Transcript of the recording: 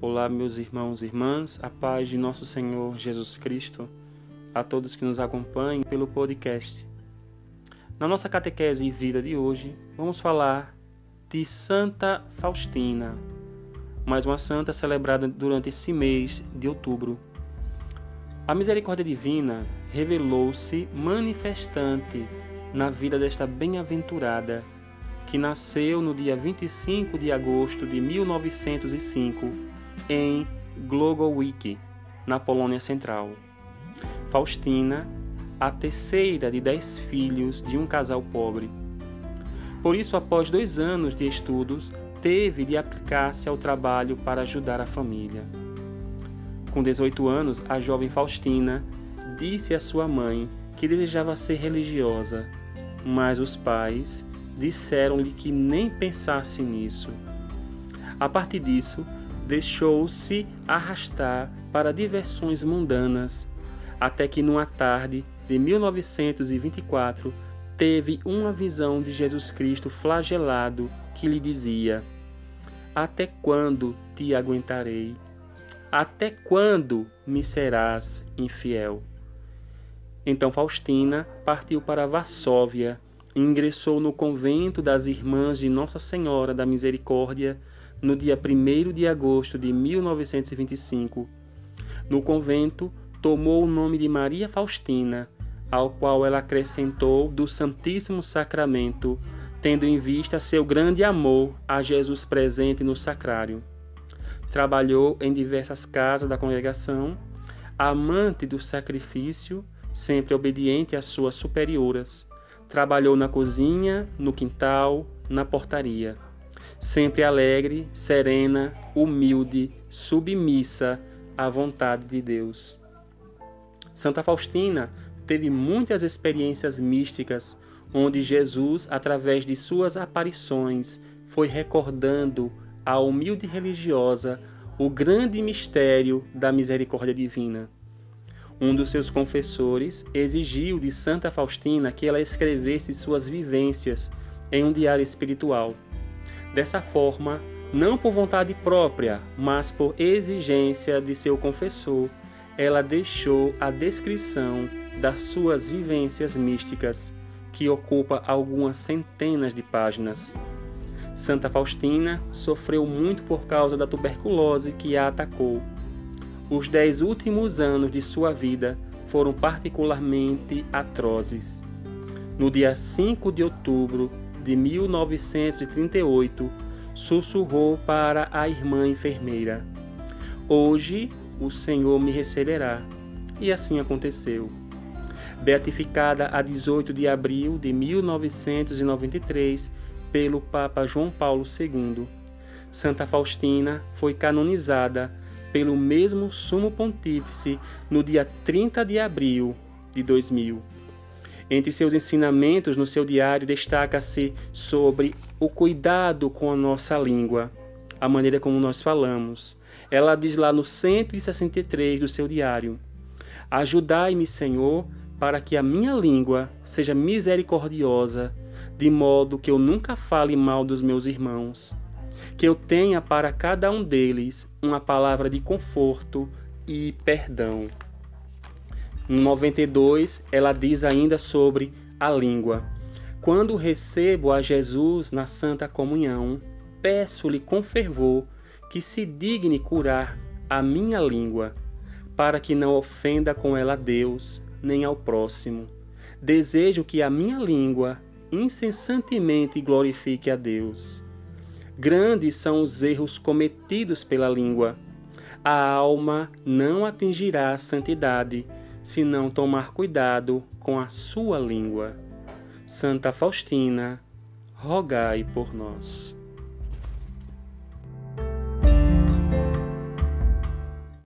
Olá, meus irmãos e irmãs, a paz de nosso Senhor Jesus Cristo, a todos que nos acompanham pelo podcast. Na nossa catequese e vida de hoje, vamos falar de Santa Faustina, mais uma santa celebrada durante esse mês de outubro. A misericórdia divina revelou-se manifestante na vida desta bem-aventurada, que nasceu no dia 25 de agosto de 1905 em Glogowice, na Polônia Central. Faustina, a terceira de dez filhos de um casal pobre. Por isso, após dois anos de estudos, teve de aplicar-se ao trabalho para ajudar a família. Com 18 anos, a jovem Faustina disse à sua mãe que desejava ser religiosa, mas os pais disseram-lhe que nem pensasse nisso. A partir disso, deixou-se arrastar para diversões mundanas, até que numa tarde de 1924 teve uma visão de Jesus Cristo flagelado que lhe dizia: Até quando te aguentarei? Até quando me serás infiel? Então Faustina partiu para Varsóvia ingressou no convento das Irmãs de Nossa Senhora da Misericórdia no dia 1 de agosto de 1925. No convento, tomou o nome de Maria Faustina, ao qual ela acrescentou do Santíssimo Sacramento, tendo em vista seu grande amor a Jesus presente no sacrário. Trabalhou em diversas casas da congregação, amante do sacrifício, sempre obediente às suas superioras. Trabalhou na cozinha, no quintal, na portaria sempre alegre, serena, humilde, submissa à vontade de Deus. Santa Faustina teve muitas experiências místicas onde Jesus, através de suas aparições, foi recordando à humilde religiosa o grande mistério da misericórdia divina. Um dos seus confessores exigiu de Santa Faustina que ela escrevesse suas vivências em um diário espiritual. Dessa forma, não por vontade própria, mas por exigência de seu confessor, ela deixou a descrição das suas vivências místicas, que ocupa algumas centenas de páginas. Santa Faustina sofreu muito por causa da tuberculose que a atacou. Os dez últimos anos de sua vida foram particularmente atrozes. No dia 5 de outubro de 1938, sussurrou para a irmã enfermeira: Hoje o Senhor me receberá. E assim aconteceu. Beatificada a 18 de abril de 1993 pelo Papa João Paulo II, Santa Faustina foi canonizada pelo mesmo Sumo Pontífice no dia 30 de abril de 2000. Entre seus ensinamentos no seu diário destaca-se sobre o cuidado com a nossa língua, a maneira como nós falamos. Ela diz lá no 163 do seu diário: Ajudai-me, Senhor, para que a minha língua seja misericordiosa, de modo que eu nunca fale mal dos meus irmãos. Que eu tenha para cada um deles uma palavra de conforto e perdão. No 92, ela diz ainda sobre a língua. Quando recebo a Jesus na Santa Comunhão, peço-lhe com fervor que se digne curar a minha língua, para que não ofenda com ela a Deus, nem ao próximo. Desejo que a minha língua incessantemente glorifique a Deus. Grandes são os erros cometidos pela língua. A alma não atingirá a santidade se não tomar cuidado com a sua língua. Santa Faustina, rogai por nós.